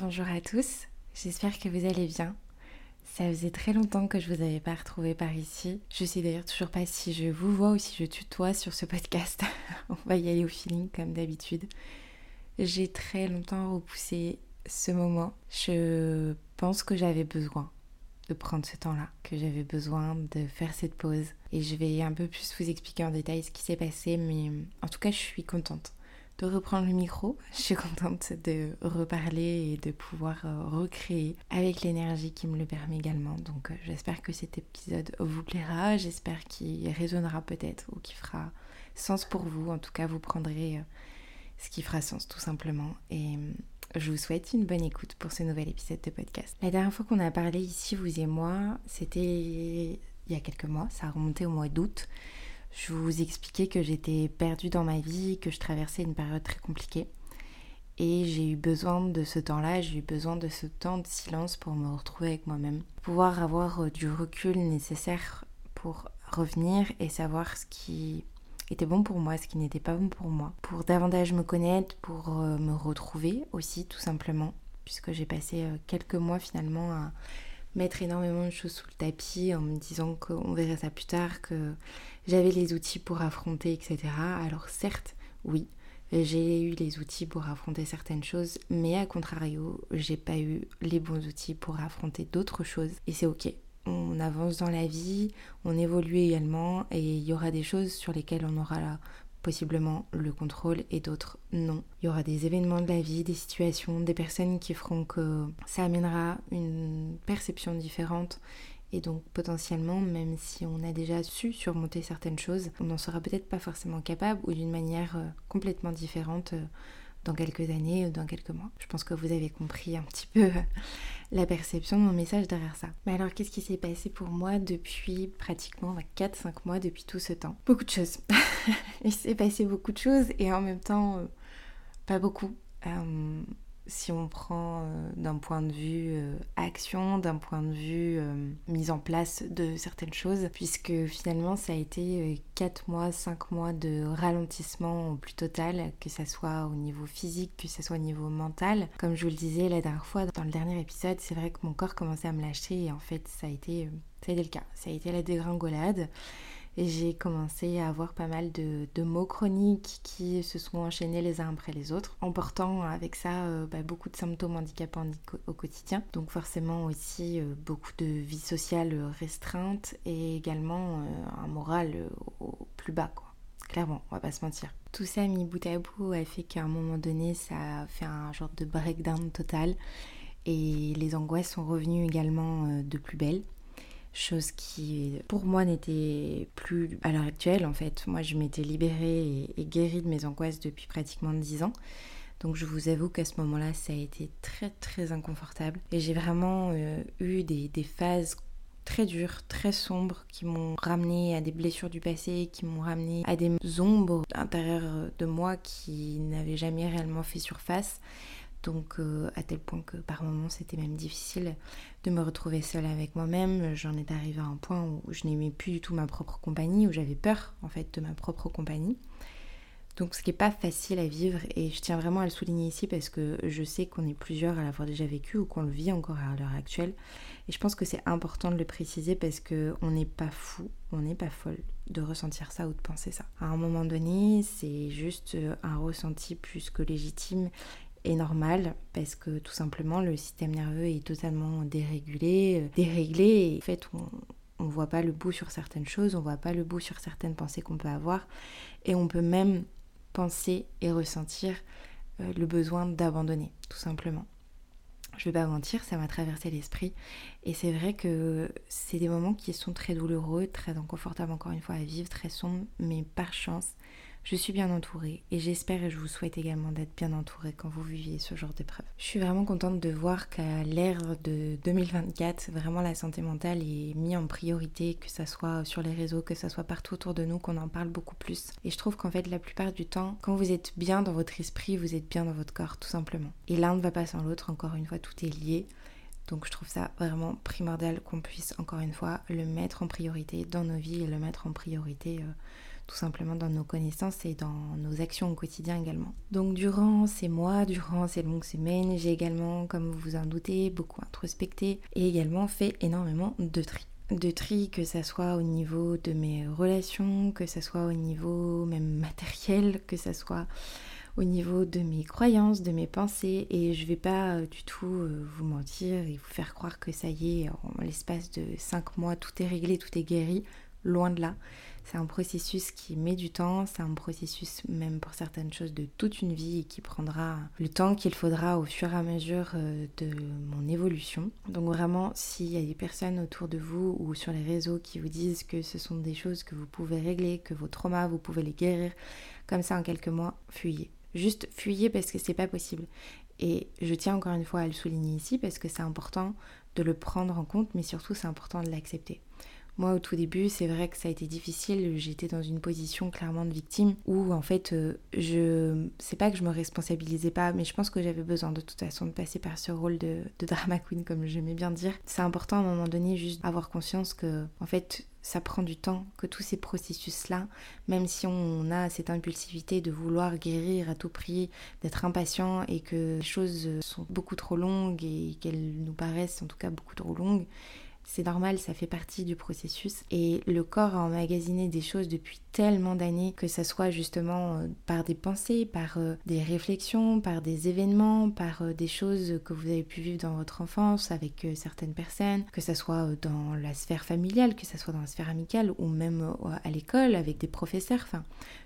Bonjour à tous, j'espère que vous allez bien. Ça faisait très longtemps que je vous avais pas retrouvé par ici. Je sais d'ailleurs toujours pas si je vous vois ou si je tutoie sur ce podcast. On va y aller au feeling comme d'habitude. J'ai très longtemps repoussé ce moment. Je pense que j'avais besoin de prendre ce temps-là, que j'avais besoin de faire cette pause. Et je vais un peu plus vous expliquer en détail ce qui s'est passé, mais en tout cas, je suis contente de reprendre le micro. Je suis contente de reparler et de pouvoir euh, recréer avec l'énergie qui me le permet également. Donc euh, j'espère que cet épisode vous plaira, j'espère qu'il résonnera peut-être ou qu'il fera sens pour vous. En tout cas, vous prendrez euh, ce qui fera sens tout simplement. Et je vous souhaite une bonne écoute pour ce nouvel épisode de podcast. La dernière fois qu'on a parlé ici, vous et moi, c'était il y a quelques mois, ça a remonté au mois d'août. Je vous expliquais que j'étais perdue dans ma vie, que je traversais une période très compliquée. Et j'ai eu besoin de ce temps-là, j'ai eu besoin de ce temps de silence pour me retrouver avec moi-même. Pouvoir avoir euh, du recul nécessaire pour revenir et savoir ce qui était bon pour moi, ce qui n'était pas bon pour moi. Pour davantage me connaître, pour euh, me retrouver aussi tout simplement. Puisque j'ai passé euh, quelques mois finalement à mettre énormément de choses sous le tapis en me disant qu'on verrait ça plus tard, que j'avais les outils pour affronter, etc. Alors certes, oui, j'ai eu les outils pour affronter certaines choses, mais à contrario, j'ai pas eu les bons outils pour affronter d'autres choses. Et c'est ok. On avance dans la vie, on évolue également, et il y aura des choses sur lesquelles on aura possiblement le contrôle et d'autres non. Il y aura des événements de la vie, des situations, des personnes qui feront que ça amènera une perception différente et donc potentiellement, même si on a déjà su surmonter certaines choses, on n'en sera peut-être pas forcément capable ou d'une manière euh, complètement différente euh, dans quelques années ou dans quelques mois. Je pense que vous avez compris un petit peu la perception de mon message derrière ça. Mais alors qu'est-ce qui s'est passé pour moi depuis pratiquement 4-5 mois depuis tout ce temps? Beaucoup de choses. Il s'est passé beaucoup de choses et en même temps euh, pas beaucoup si on prend euh, d'un point de vue euh, action, d'un point de vue euh, mise en place de certaines choses, puisque finalement ça a été 4 mois, 5 mois de ralentissement au plus total, que ça soit au niveau physique, que ça soit au niveau mental. Comme je vous le disais la dernière fois dans le dernier épisode, c'est vrai que mon corps commençait à me lâcher et en fait ça a été, ça a été le cas. Ça a été la dégringolade j'ai commencé à avoir pas mal de, mots chroniques qui se sont enchaînés les uns après les autres, en portant avec ça euh, bah, beaucoup de symptômes handicapants au quotidien. Donc forcément aussi euh, beaucoup de vie sociale restreinte et également euh, un moral plus bas. Clairement, on va pas se mentir. Tout ça mis bout à bout a fait qu'à un moment donné, ça a fait un genre de breakdown total et les angoisses sont revenues également de plus belle chose qui pour moi n'était plus à l'heure actuelle en fait. Moi je m'étais libérée et, guérie de mes angoisses depuis pratiquement 10 ans. Donc je vous avoue qu'à ce moment-là ça a été très très inconfortable et j'ai vraiment euh, eu des, des phases très dures, très sombres, qui m'ont ramené à des blessures du passé, qui m'ont ramené à des ombres intérieures de moi qui n'avaient jamais réellement fait surface. Donc euh, à tel point que par moments c'était même difficile de me retrouver seule avec moi-même. J'en étais arrivée à un point où je n'aimais plus du tout ma propre compagnie, où j'avais peur en fait de ma propre compagnie. Donc ce qui n'est pas facile à vivre et je tiens vraiment à le souligner ici parce que je sais qu'on est plusieurs à l'avoir déjà vécu ou qu'on le vit encore à l'heure actuelle. Et je pense que c'est important de le préciser parce qu'on n'est pas fou, on n'est pas folle de ressentir ça ou de penser ça. À un moment donné, c'est juste un ressenti plus que légitime est normal parce que tout simplement le système nerveux est totalement dérégulé, euh, déréglé et en fait on voit pas le bout sur certaines choses, on voit pas le bout sur certaines pensées qu'on peut avoir et on peut même penser et ressentir euh, le besoin d'abandonner tout simplement. Je vais pas mentir, ça m'a traversé l'esprit et c'est vrai que c'est des moments qui sont très douloureux, très inconfortables encore une fois à vivre, très sombres, mais par chance, je suis bien entourée et j'espère et je vous souhaite également d'être bien entourée quand vous viviez ce genre d'épreuve. Je suis vraiment contente de voir qu'à l'ère de 2024, vraiment la santé mentale est mise en priorité, que ça soit sur les réseaux, que ça soit partout autour de nous, qu'on en parle beaucoup plus. Et je trouve qu'en fait, la plupart du temps, quand vous êtes bien dans votre esprit, vous êtes bien dans votre corps, tout simplement. Et l'un ne va pas sans l'autre, encore une fois, tout est lié. Donc je trouve ça vraiment primordial qu'on puisse encore une fois le mettre en priorité dans nos vies et le mettre en priorité euh, tout simplement dans nos connaissances et dans nos actions au quotidien également. Donc durant ces mois, durant ces longues semaines, j'ai également, comme vous vous en doutez, beaucoup introspecté et également fait énormément de tri de tri, que ça soit au niveau de mes relations, que ça soit au niveau même matériel, que ça soit au niveau de mes croyances, de mes pensées. Et je vais pas euh, du tout euh, vous mentir et vous faire croire que ça y est, en l'espace de 5 mois, tout est réglé, tout est guéri. Loin de là. C'est un processus qui met du temps, c'est un processus même pour certaines choses de toute une vie qui prendra le temps qu'il faudra au fur et à mesure euh, de mon évolution. Donc vraiment, s'il y a des personnes autour de vous ou sur les réseaux qui vous disent que ce sont des choses que vous pouvez régler, que vos traumas, vous pouvez les guérir comme ça en quelques mois, fuyez. Juste fuyez parce que c'est pas possible. Et je tiens encore une fois à le souligner ici parce que c'est important de le prendre en compte, mais surtout c'est important de l'accepter. Moi, au tout début, c'est vrai que ça a été difficile. J'étais dans une position clairement de victime où, en fait, euh, je. C'est pas que je me responsabilisais pas, mais je pense que j'avais besoin de toute façon de passer par ce rôle de, drama queen, comme j'aimais bien dire. C'est important à un moment donné juste avoir conscience que, en fait, ça prend du temps, que tous ces processus-là, même si on a cette impulsivité de vouloir guérir à tout prix, d'être impatient et que les choses sont beaucoup trop longues et qu'elles nous paraissent en tout cas beaucoup trop longues, c'est normal, ça fait partie du processus. Et le corps a emmagasiné des choses depuis tellement d'années, que ce soit justement euh, par des pensées, par euh, des réflexions, par des événements, par euh, des choses que vous avez pu vivre dans votre enfance avec certaines personnes, que ce soit dans la sphère familiale, que ce soit dans la sphère amicale ou même à l'école avec des professeurs.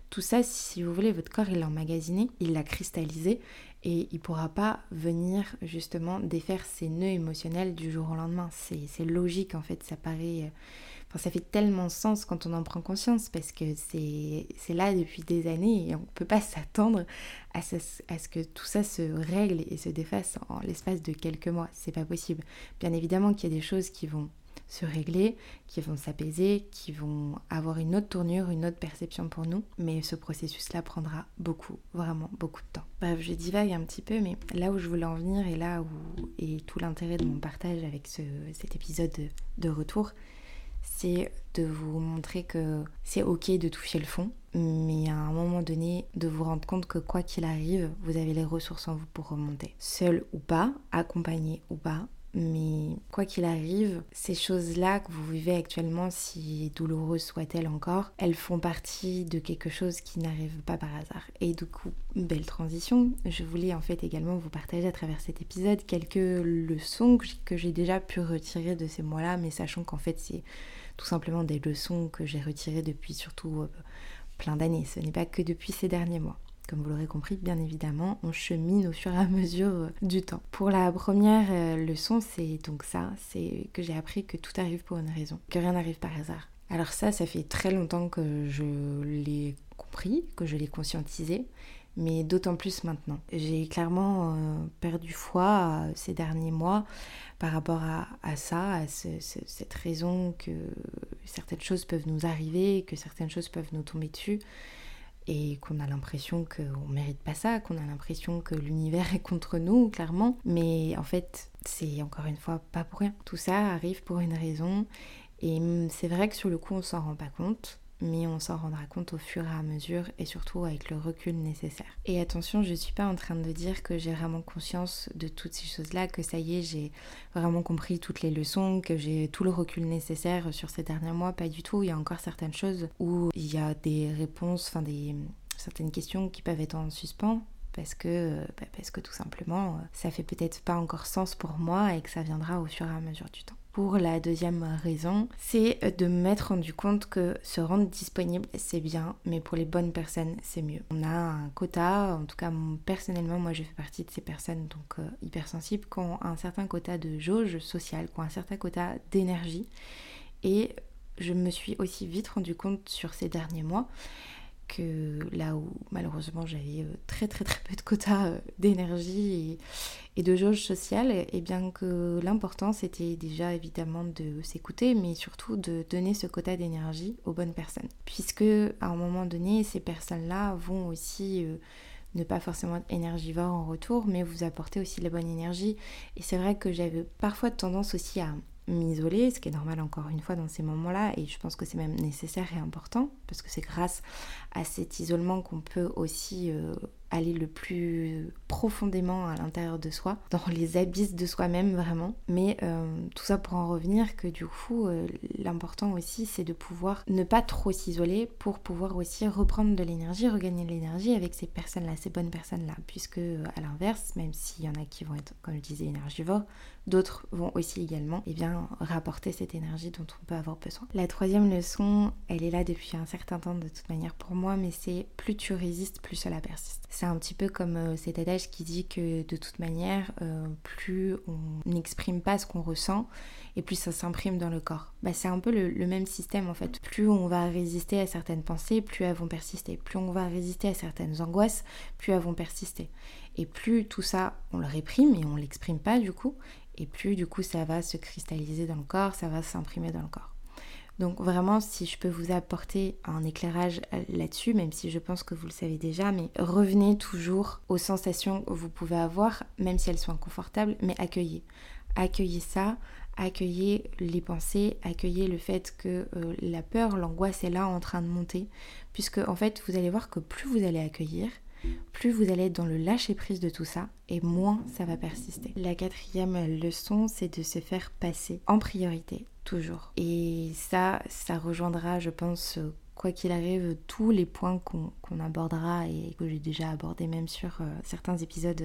Tout ça, si vous voulez, votre corps, l'a emmagasiné, il l'a cristallisé et il pourra pas venir justement défaire ses nœuds émotionnels du jour au lendemain. C'est logique en fait, ça paraît... Euh, enfin, ça fait tellement sens quand on en prend conscience parce que c'est là depuis des années et on ne peut pas s'attendre à, à, ce que tout ça se règle et se défasse en l'espace de quelques mois. C'est pas possible. Bien évidemment qu'il y a des choses qui vont se régler, qui vont s'apaiser, qui vont avoir une autre tournure, une autre perception pour nous. Mais ce processus-là prendra beaucoup, vraiment beaucoup de temps. Bref, je divague un petit peu, mais là où je voulais en venir et là où est tout l'intérêt de mon partage avec cet épisode de, retour, c'est de vous montrer que c'est ok de toucher le fond, mais à un moment donné, de vous rendre compte que quoi qu'il arrive, vous avez les ressources en vous pour remonter. Seul ou pas, accompagné ou pas, mais quoi qu'il arrive, ces choses-là que vous vivez actuellement, si douloureuses soient-elles encore, elles font partie de quelque chose qui n'arrive pas par hasard. Et du coup, belle transition, je voulais en fait également vous partager à travers cet épisode quelques leçons que j'ai déjà pu retirer de ces mois-là, mais sachant qu'en fait c'est tout simplement des leçons que j'ai retirées depuis surtout euh, plein d'années. Ce n'est pas que depuis ces derniers mois. Comme vous l'aurez compris, bien évidemment, on chemine au fur et à mesure euh, du temps. Pour la première euh, leçon, c'est donc ça, c'est que j'ai appris que tout arrive pour une raison, que rien n'arrive par hasard. Alors ça, ça fait très longtemps que je l'ai compris, que je l'ai conscientisé, mais d'autant plus maintenant. J'ai clairement euh, perdu foi ces derniers mois par rapport à, ça, à cette raison que certaines choses peuvent nous arriver, que certaines choses peuvent nous tomber dessus et qu'on a l'impression qu'on mérite pas ça, qu'on a l'impression que l'univers est contre nous, clairement. Mais en fait, c'est encore une fois pas pour rien. Tout ça arrive pour une raison. Et c'est vrai que sur le coup, on s'en rend pas compte mais on s'en rendra compte au fur et à mesure et surtout avec le recul nécessaire. Et attention, je ne suis pas en train de dire que j'ai vraiment conscience de toutes ces choses-là, que ça y est, j'ai vraiment compris toutes les leçons, que j'ai tout le recul nécessaire sur ces derniers mois, pas du tout. Il y a encore certaines choses où il y a des réponses, enfin des certaines questions qui peuvent être en suspens parce que, bah, parce que tout simplement, ça fait peut-être pas encore sens pour moi et que ça viendra au fur et à mesure du temps. Pour la deuxième raison, c'est de m'être rendu compte que se rendre disponible, c'est bien, mais pour les bonnes personnes, c'est mieux. On a un quota, en tout cas personnellement, moi je fais partie de ces personnes donc euh, hypersensibles qui ont un certain quota de jauge sociale, qui ont un certain quota d'énergie. Et je me suis aussi vite rendu compte sur ces derniers mois que là où malheureusement j'avais euh, très très très peu de quotas euh, d'énergie et, de jauge sociale, et bien que l'important c'était déjà évidemment de s'écouter, mais surtout de donner ce quota d'énergie aux bonnes personnes. Puisque à un moment donné, ces personnes-là vont aussi euh, ne pas forcément être énergivores en retour, mais vous apporter aussi la bonne énergie. Et c'est vrai que j'avais parfois tendance aussi à m'isoler, ce qui est normal encore une fois dans ces moments-là, et je pense que c'est même nécessaire et important, parce que c'est grâce à cet isolement qu'on peut aussi euh, aller le plus profondément à l'intérieur de soi, dans les abysses de soi-même vraiment. Mais euh, tout ça pour en revenir que du coup, euh, l'important aussi, c'est de pouvoir ne pas trop s'isoler pour pouvoir aussi reprendre de l'énergie, regagner de l'énergie avec ces personnes-là, ces bonnes personnes-là. Puisque à l'inverse, même s'il y en a qui vont être, comme je disais, énergivores, d'autres vont aussi également eh bien, rapporter cette énergie dont on peut avoir besoin. La troisième leçon, elle est là depuis un certain temps de toute manière pour moi, mais c'est plus tu résistes, plus cela persiste. C'est un petit peu comme euh, cet adage qui dit que de toute manière, euh, plus on n'exprime pas ce qu'on ressent, et plus ça s'imprime dans le corps. Bah, c'est un peu le, même système en fait. Plus on va résister à certaines pensées, plus elles vont persister. Plus on va résister à certaines angoisses, plus elles vont persister. Et plus tout ça, on le réprime et on l'exprime pas du coup, et plus du coup ça va se cristalliser dans le corps, ça va s'imprimer dans le corps. Donc vraiment, si je peux vous apporter un éclairage là-dessus, même si je pense que vous le savez déjà, mais revenez toujours aux sensations que vous pouvez avoir, même si elles sont inconfortables, mais accueillez. Accueillez ça, accueillez les pensées, accueillez le fait que euh, la peur, l'angoisse est là en train de monter, puisque en fait, vous allez voir que plus vous allez accueillir, plus vous allez être dans le lâcher prise de tout ça et moins ça va persister. La quatrième leçon, c'est de se faire passer en priorité, toujours. Et ça, ça rejoindra, je pense, quoi qu'il arrive, tous les points qu'on abordera et que j'ai déjà abordé même sur euh, certains épisodes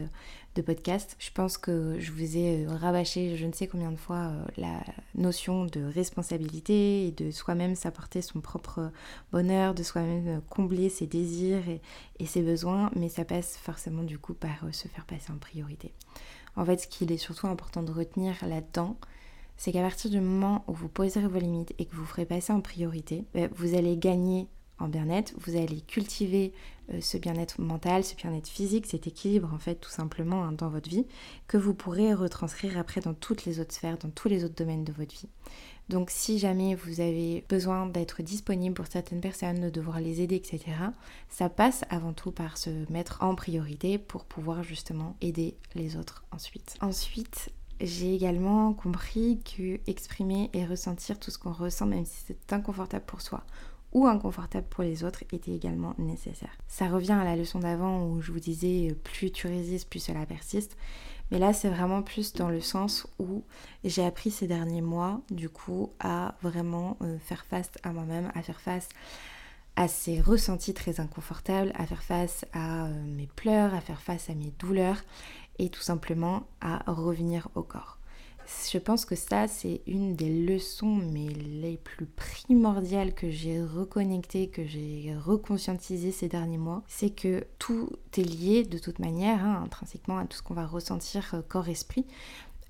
de podcast. Je pense que je vous ai euh, rabâché je ne sais combien de fois euh, la notion de responsabilité et de soi-même s'apporter son propre bonheur, de soi-même combler ses désirs et, et, ses besoins, mais ça passe forcément du coup par se faire passer en priorité. En fait, ce qu'il est surtout important de retenir là-dedans, c'est qu'à partir du moment où vous poserez vos limites et que vous ferez passer en priorité, bah, vous allez gagner en bien-être, vous allez cultiver euh, ce bien-être mental, ce bien-être physique, cet équilibre en fait tout simplement hein, dans votre vie, que vous pourrez retranscrire après dans toutes les autres sphères, dans tous les autres domaines de votre vie. Donc si jamais vous avez besoin d'être disponible pour certaines personnes, de devoir les aider, etc., ça passe avant tout par se mettre en priorité pour pouvoir justement aider les autres ensuite. Ensuite, j'ai également compris que exprimer et ressentir tout ce qu'on ressent, même si c'est inconfortable pour soi ou inconfortable pour les autres, était également nécessaire. Ça revient à la leçon d'avant où je vous disais plus tu résistes, plus cela persiste. Mais là, c'est vraiment plus dans le sens où j'ai appris ces derniers mois, du coup, à vraiment euh, faire face à moi-même, à faire face à ces ressentis très inconfortables, à faire face à euh, mes pleurs, à faire face à mes douleurs et tout simplement à revenir au corps. Je pense que ça, c'est une des leçons, mais les plus primordiales que j'ai reconnectées, que j'ai reconscientisées ces derniers mois. C'est que tout est lié de toute manière, hein, intrinsèquement, à tout ce qu'on va ressentir euh, corps-esprit.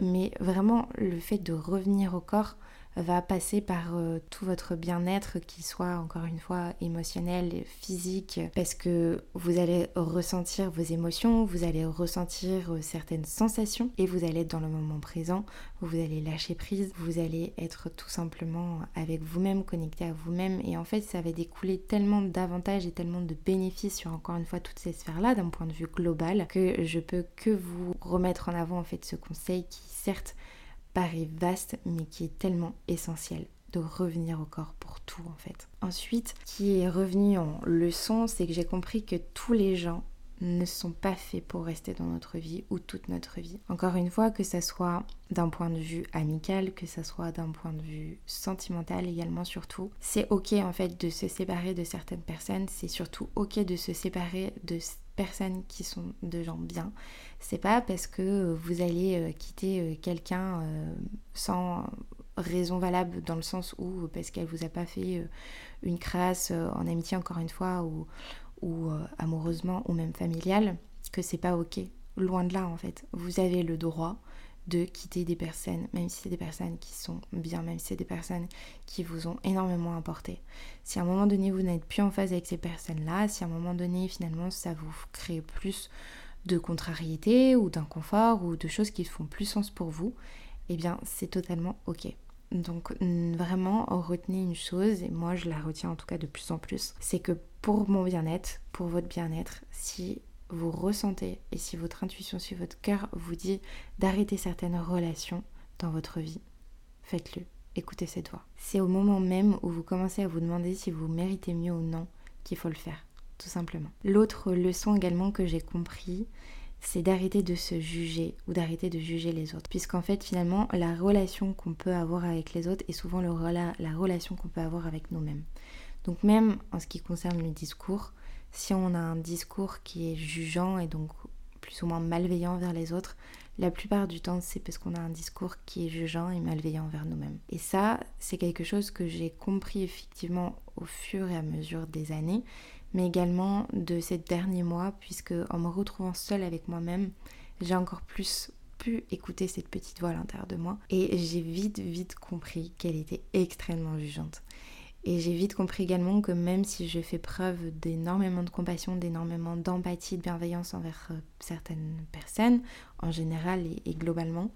Mais vraiment, le fait de revenir au corps, va passer par euh, tout votre bien-être, qui soit encore une fois émotionnel, physique, parce que vous allez ressentir vos émotions, vous allez ressentir euh, certaines sensations et vous allez être dans le moment présent, vous allez lâcher prise, vous allez être tout simplement avec vous-même, connecté à vous-même et en fait ça va découler tellement d'avantages et tellement de bénéfices sur encore une fois toutes ces sphères-là d'un point de vue global que je peux que vous remettre en avant en fait ce conseil qui certes vaste mais qui est tellement essentiel de revenir au corps pour tout en fait. Ensuite, qui est revenu en leçon, c'est que j'ai compris que tous les gens ne sont pas faits pour rester dans notre vie ou toute notre vie. Encore une fois, que ça soit d'un point de vue amical, que ça soit d'un point de vue sentimental également surtout, c'est ok en fait de se séparer de certaines personnes, c'est surtout ok de se séparer de personnes qui sont de gens bien. C'est pas parce que vous allez euh, quitter euh, quelqu'un euh, sans raison valable dans le sens où parce qu'elle vous a pas fait une crasse en amitié encore une fois ou, ou amoureusement ou même familiale que c'est pas ok. Loin de là en fait. Vous avez le droit de quitter des personnes, même si c'est des personnes qui sont bien, même si c'est des personnes qui vous ont énormément apporté. Si à un moment donné vous n'êtes plus en phase avec ces personnes-là, si à un moment donné finalement ça vous crée plus de contrariété ou d'inconfort ou de choses qui font plus sens pour vous, eh bien c'est totalement ok. Donc vraiment retenez une chose, et moi je la retiens en tout cas de plus en plus, c'est que pour mon bien-être, pour votre bien-être, si vous ressentez et si votre intuition, si votre cœur vous dit d'arrêter certaines relations dans votre vie, faites-le. Écoutez cette voix. C'est au moment même où vous commencez à vous demander si vous méritez mieux ou non qu'il faut le faire, tout simplement. L'autre leçon également que j'ai compris, c'est d'arrêter de se juger ou d'arrêter de juger les autres. Puisqu'en fait, finalement, la relation qu'on peut avoir avec les autres est souvent la relation qu'on peut avoir avec nous-mêmes. Donc même en ce qui concerne le discours, si on a un discours qui est jugeant et donc plus ou moins malveillant vers les autres, la plupart du temps, c'est parce qu'on a un discours qui est jugeant et malveillant vers nous-mêmes. Et ça, c'est quelque chose que j'ai compris effectivement au fur et à mesure des années, mais également de ces derniers mois, puisque en me retrouvant seule avec moi-même, j'ai encore plus pu écouter cette petite voix à l'intérieur de moi et j'ai vite vite compris qu'elle était extrêmement jugeante. Et j'ai vite compris également que même si je fais preuve d'énormément de compassion, d'énormément d'empathie, de bienveillance envers euh, certaines personnes, en général et, globalement,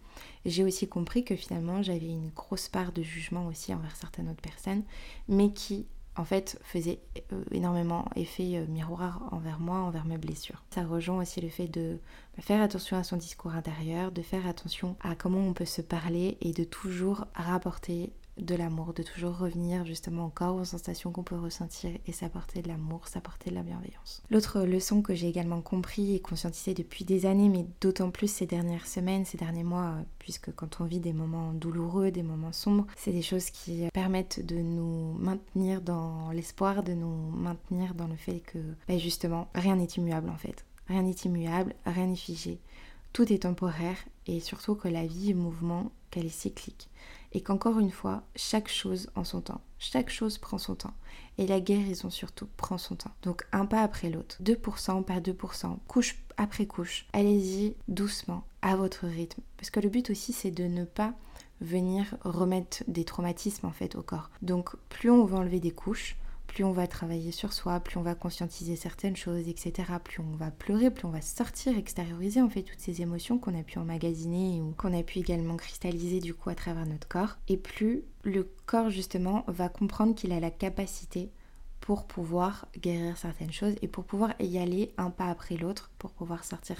j'ai aussi compris que finalement j'avais une grosse part de jugement aussi envers certaines autres personnes, mais qui en fait faisait euh, énormément effet euh, miroir envers moi, envers mes blessures. Ça rejoint aussi le fait de faire attention à son discours intérieur, de faire attention à comment on peut se parler et de toujours rapporter de l'amour, de toujours revenir justement encore aux sensations qu'on peut ressentir et s'apporter de l'amour, s'apporter de la bienveillance. L'autre leçon que j'ai également compris et conscientisé depuis des années, mais d'autant plus ces dernières semaines, ces derniers mois, puisque quand on vit des moments douloureux, des moments sombres, c'est des choses qui permettent de nous maintenir dans l'espoir, de nous maintenir dans le fait que ben justement rien n'est immuable en fait. Rien n'est immuable, rien n'est figé. Tout est temporaire et surtout que la vie est mouvement, qu'elle est cyclique et qu'encore une fois, chaque chose en son temps. Chaque chose prend son temps. Et la guérison surtout prend son temps. Donc un pas après l'autre. 2% par 2%, couche après couche. Allez-y doucement, à votre rythme. Parce que le but aussi, c'est de ne pas venir remettre des traumatismes en fait au corps. Donc plus on va enlever des couches, plus on va travailler sur soi, plus on va conscientiser certaines choses, etc. Plus on va pleurer, plus on va sortir, extérioriser en fait toutes ces émotions qu'on a pu emmagasiner ou qu'on a pu également cristalliser du coup à travers notre corps. Et plus le corps justement va comprendre qu'il a la capacité pour pouvoir guérir certaines choses et pour pouvoir y aller un pas après l'autre, pour pouvoir sortir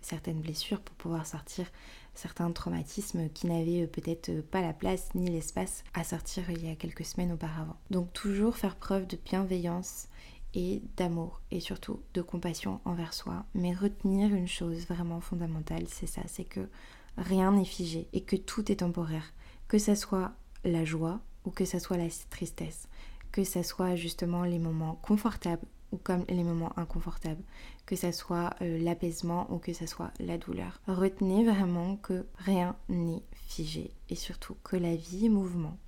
certaines blessures, pour pouvoir sortir certains traumatismes qui n'avaient euh, peut-être euh, pas la place ni l'espace à sortir il y a quelques semaines auparavant. Donc toujours faire preuve de bienveillance et d'amour et surtout de compassion envers soi. Mais retenir une chose vraiment fondamentale, c'est ça, c'est que rien n'est figé et que tout est temporaire. Que ça soit la joie ou que ça soit la tristesse, que ça soit justement les moments confortables ou comme les moments inconfortables, que ça soit euh, l'apaisement ou que ça soit la douleur. Retenez vraiment que rien n'est figé et surtout que la vie est mouvement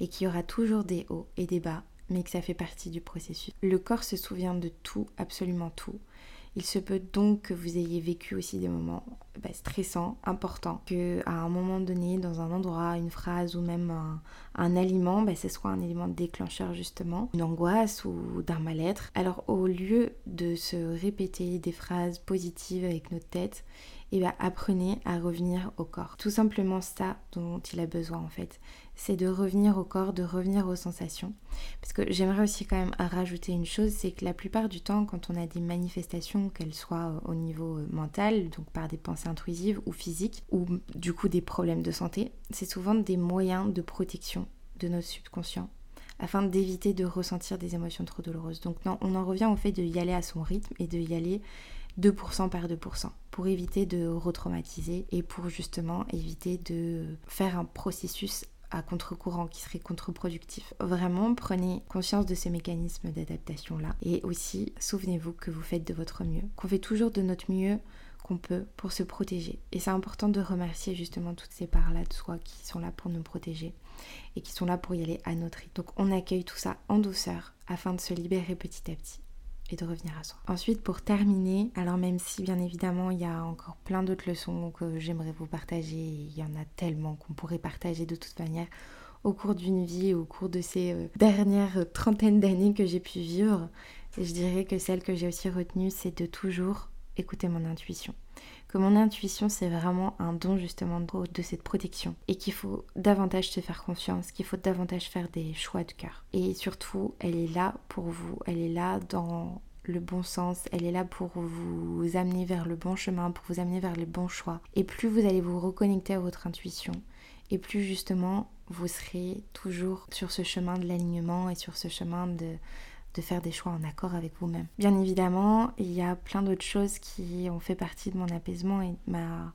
et qu'il y aura toujours des hauts et des bas, mais que ça fait partie du processus. Le corps se souvient de tout, absolument tout. Il se peut donc que vous ayez vécu aussi des moments bah, stressants, importants, que à un moment donné, dans un endroit, une phrase ou même un, aliment, bah, ce soit un élément déclencheur justement, une angoisse ou d'un mal-être. Alors au lieu de se répéter des phrases positives avec notre tête, et eh bien apprenez à revenir au corps. Tout simplement ça dont il a besoin en fait. C'est de revenir au corps, de revenir aux sensations. Parce que j'aimerais aussi quand même rajouter une chose, c'est que la plupart du temps quand on a des manifestations, qu'elles soient euh, au niveau euh, mental, donc par des pensées intrusives ou physiques, ou du coup des problèmes de santé, c'est souvent des moyens de protection de notre subconscient afin d'éviter de ressentir des émotions trop douloureuses. Donc non, on en revient au fait de y aller à son rythme et de y aller 2% par 2% pour éviter de retraumatiser et pour justement éviter de faire un processus à contre-courant qui serait contre-productif. Vraiment, prenez conscience de ces mécanismes d'adaptation-là. Et aussi, souvenez-vous que vous faites de votre mieux, qu'on fait toujours de notre mieux qu'on peut pour se protéger. Et c'est important de remercier justement toutes ces parts-là de soi qui sont là pour nous protéger et qui sont là pour y aller à notre rythme. Donc on accueille tout ça en douceur afin de se libérer petit à petit et de revenir à soi. Ensuite, pour terminer, alors même si bien évidemment il y a encore plein d'autres leçons que j'aimerais vous partager, il y en a tellement qu'on pourrait partager de toute manière au cours d'une vie, au cours de ces euh, dernières trentaines d'années que j'ai pu vivre, je dirais que celle que j'ai aussi retenue, c'est de toujours écouter mon intuition. Que mon intuition, c'est vraiment un don justement de cette protection. Et qu'il faut davantage se faire confiance, qu'il faut davantage faire des choix de cœur. Et surtout, elle est là pour vous. Elle est là dans le bon sens, elle est là pour vous amener vers le bon chemin, pour vous amener vers les bons choix. Et plus vous allez vous reconnecter à votre intuition, et plus justement vous serez toujours sur ce chemin de l'alignement et sur ce chemin de, de faire des choix en accord avec vous-même. Bien évidemment, il y a plein d'autres choses qui ont fait partie de mon apaisement et de ma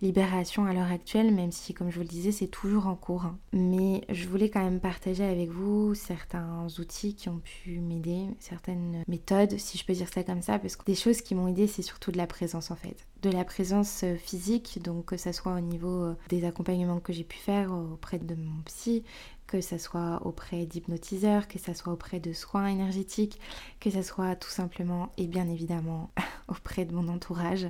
libération à l'heure actuelle, même si, comme je vous le disais, c'est toujours en cours. Hein. Mais je voulais quand même partager avec vous certains outils qui ont pu m'aider, certaines méthodes, si je peux dire ça comme ça, parce que des choses qui m'ont aidé, c'est surtout de la présence en fait. De la présence euh, physique, donc que ce soit au niveau euh, des accompagnements que j'ai pu faire auprès de mon psy, que ce soit auprès d'hypnotiseurs, que ce soit auprès de soins énergétiques, que ce soit tout simplement et bien évidemment auprès de mon entourage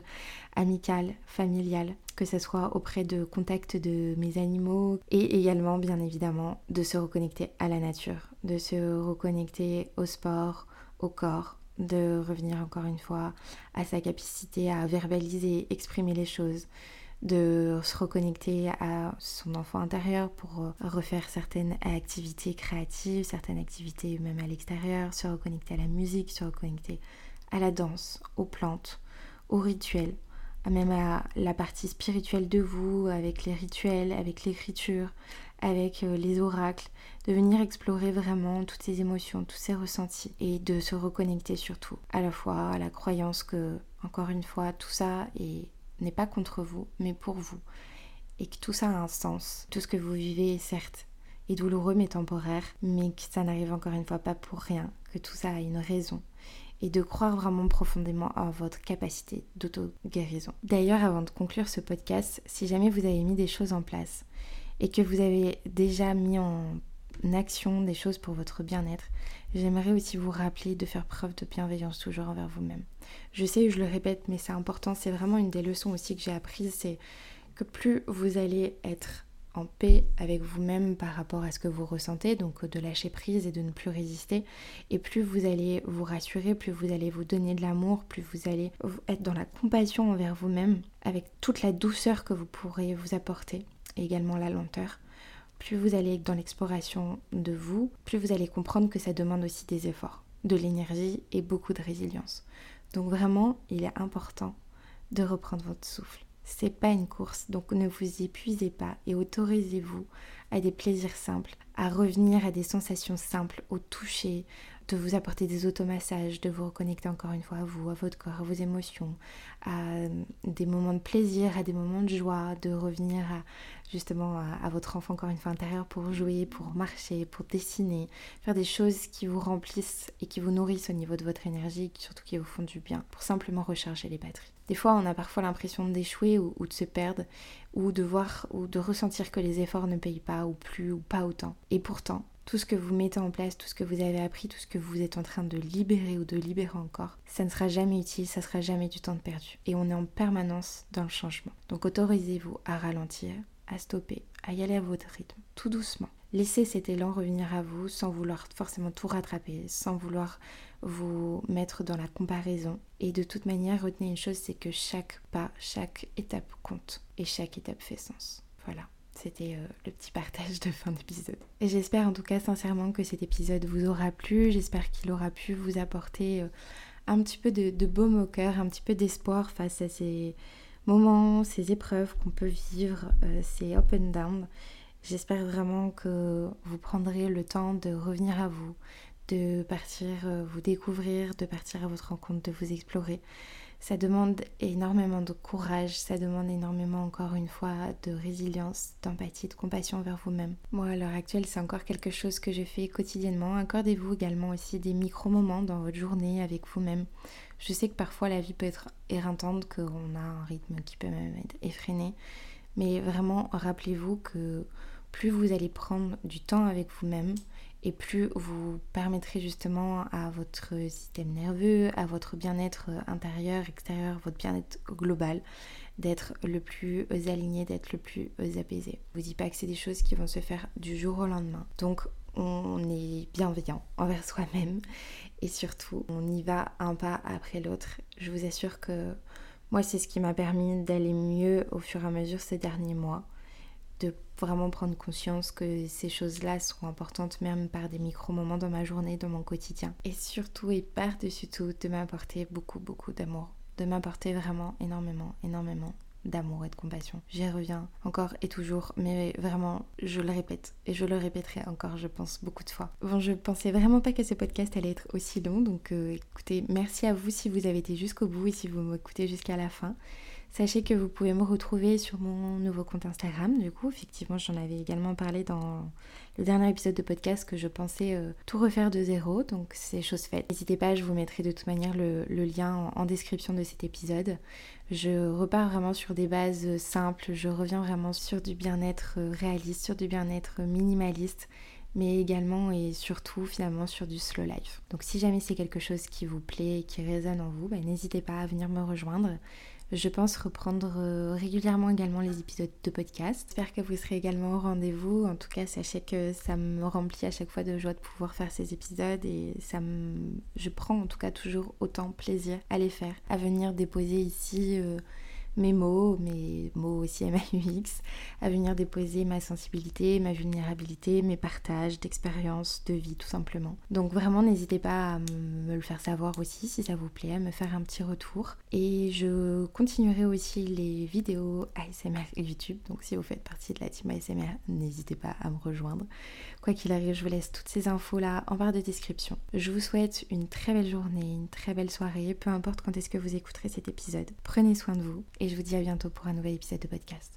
amical, familial, que ce soit auprès de contacts de mes animaux et également bien évidemment de se reconnecter à la nature, de se reconnecter au sport, au corps, de revenir encore une fois à sa capacité à verbaliser, exprimer les choses, de se reconnecter à son enfant intérieur pour euh, refaire certaines activités créatives, certaines activités même à l'extérieur, se reconnecter à la musique, se reconnecter à la danse, aux plantes, aux rituels, même à la partie spirituelle de vous, avec les rituels, avec l'écriture, avec euh, les oracles, de venir explorer vraiment toutes ces émotions, tous ces ressentis et de se reconnecter surtout à la fois à la croyance que, encore une fois, tout ça est n'est pas contre vous, mais pour vous. Et que tout ça a un sens. Tout ce que vous vivez, certes, est douloureux mais temporaire, mais que ça n'arrive encore une fois pas pour rien, que tout ça a une raison. Et de croire vraiment profondément à votre capacité d'auto-guérison. D'ailleurs, avant de conclure ce podcast, si jamais vous avez mis des choses en place et que vous avez déjà mis en action des choses pour votre bien-être, j'aimerais aussi vous rappeler de faire preuve de bienveillance toujours envers vous-même. Je sais, je le répète, mais c'est important, c'est vraiment une des leçons aussi que j'ai apprises, c'est que plus vous allez être en paix avec vous-même par rapport à ce que vous ressentez, donc de lâcher prise et de ne plus résister, et plus vous allez vous rassurer, plus vous allez vous donner de l'amour, plus vous allez être dans la compassion envers vous-même, avec toute la douceur que vous pourrez vous apporter, et également la lenteur, plus vous allez dans l'exploration de vous, plus vous allez comprendre que ça demande aussi des efforts, de l'énergie et beaucoup de résilience. Donc vraiment, il est important de reprendre votre souffle. C'est pas une course, donc ne vous épuisez pas et autorisez-vous à des plaisirs simples, à revenir à des sensations simples, au toucher, de vous apporter des automassages, de vous reconnecter encore une fois à vous, à votre corps, à vos émotions, à euh, des moments de plaisir, à des moments de joie, de revenir justement à, votre enfant encore une fois intérieur pour jouer, pour marcher, pour dessiner, faire des choses qui vous remplissent et qui vous nourrissent au niveau de votre énergie, surtout qui vous font du bien, pour simplement recharger les batteries. Des fois, on a parfois l'impression d'échouer ou, ou, de se perdre, ou de voir ou de ressentir que les efforts ne payent pas, ou plus, ou pas autant. Et pourtant, tout ce que vous mettez en place, tout ce que vous avez appris, tout ce que vous êtes en train de libérer ou de libérer encore, ça ne sera jamais utile, ça sera jamais du temps perdu. Et on est en permanence dans le changement. Donc autorisez-vous à ralentir, à stopper, à y aller à votre rythme, tout doucement. Laissez cet élan revenir à vous sans vouloir forcément tout rattraper, sans vouloir vous mettre dans la comparaison. Et de toute manière, retenez une chose, c'est que chaque pas, chaque étape compte et chaque étape fait sens. Voilà. C'était euh, le petit partage de fin d'épisode. Et j'espère en tout cas sincèrement que cet épisode vous aura plu. J'espère qu'il aura pu vous apporter euh, un petit peu de, baume au cœur, un petit peu d'espoir face à ces moments, ces épreuves qu'on peut vivre, euh, ces up and down. J'espère vraiment que vous prendrez le temps de revenir à vous, de partir vous découvrir, de partir à votre rencontre, de vous explorer. Ça demande énormément de courage, ça demande énormément encore une fois de résilience, d'empathie, de compassion envers vous-même. Moi à l'heure actuelle c'est encore quelque chose que je fais quotidiennement. Accordez-vous également aussi des micro-moments dans votre journée avec vous-même. Je sais que parfois la vie peut être éreintante, qu'on a un rythme qui peut même être effréné. Mais vraiment rappelez-vous que plus vous allez prendre du temps avec vous-même et plus vous permettrez justement à votre système nerveux, à votre bien-être intérieur, extérieur, votre bien-être global, d'être le plus aligné, d'être le plus apaisé. Je vous dis pas que c'est des choses qui vont se faire du jour au lendemain. Donc on est bienveillant envers soi-même et surtout on y va un pas après l'autre. Je vous assure que moi c'est ce qui m'a permis d'aller mieux au fur et à mesure ces derniers mois vraiment prendre conscience que ces choses-là sont importantes même par des micro-moments dans ma journée, dans mon quotidien. Et surtout et par-dessus tout, de m'apporter beaucoup, beaucoup d'amour. De m'apporter vraiment énormément, énormément d'amour et de compassion. J'y reviens encore et toujours, mais vraiment, je le répète et je le répéterai encore, je pense, beaucoup de fois. Bon, je pensais vraiment pas que ce podcast allait être aussi long, donc euh, écoutez, merci à vous si vous avez été jusqu'au bout et si vous m'écoutez jusqu'à la fin. Sachez que vous pouvez me retrouver sur mon nouveau compte Instagram. Du coup, effectivement, j'en avais également parlé dans le dernier épisode de podcast que je pensais euh, tout refaire de zéro. Donc, c'est chose faite. N'hésitez pas, je vous mettrai de toute manière le, lien en, description de cet épisode. Je repars vraiment sur des bases simples. Je reviens vraiment sur du bien-être euh, réaliste, sur du bien-être minimaliste mais également et surtout finalement sur du slow life. Donc si jamais c'est quelque chose qui vous plaît et qui résonne en vous, ben, n'hésitez pas à venir me rejoindre. Je pense reprendre euh, régulièrement également les épisodes de podcast. J'espère que vous serez également au rendez-vous. En tout cas, sachez que ça me remplit à chaque fois de joie de pouvoir faire ces épisodes et ça me... je prends en tout cas toujours autant plaisir à les faire, à venir déposer ici. Euh, mes mots, mes mots aussi MAUX, à venir déposer ma sensibilité, ma vulnérabilité, mes partages d'expériences, de vie tout simplement. Donc vraiment n'hésitez pas à me le faire savoir aussi si ça vous plaît, à me faire un petit retour. Et je continuerai aussi les vidéos ASMR YouTube, donc si vous faites partie de la team ASMR, n'hésitez pas à me rejoindre. Quoi qu'il arrive, je vous laisse toutes ces infos là en barre de description. Je vous souhaite une très belle journée, une très belle soirée, peu importe quand est-ce que vous écouterez cet épisode. Prenez soin de vous et je vous dis à bientôt pour un nouvel épisode de podcast.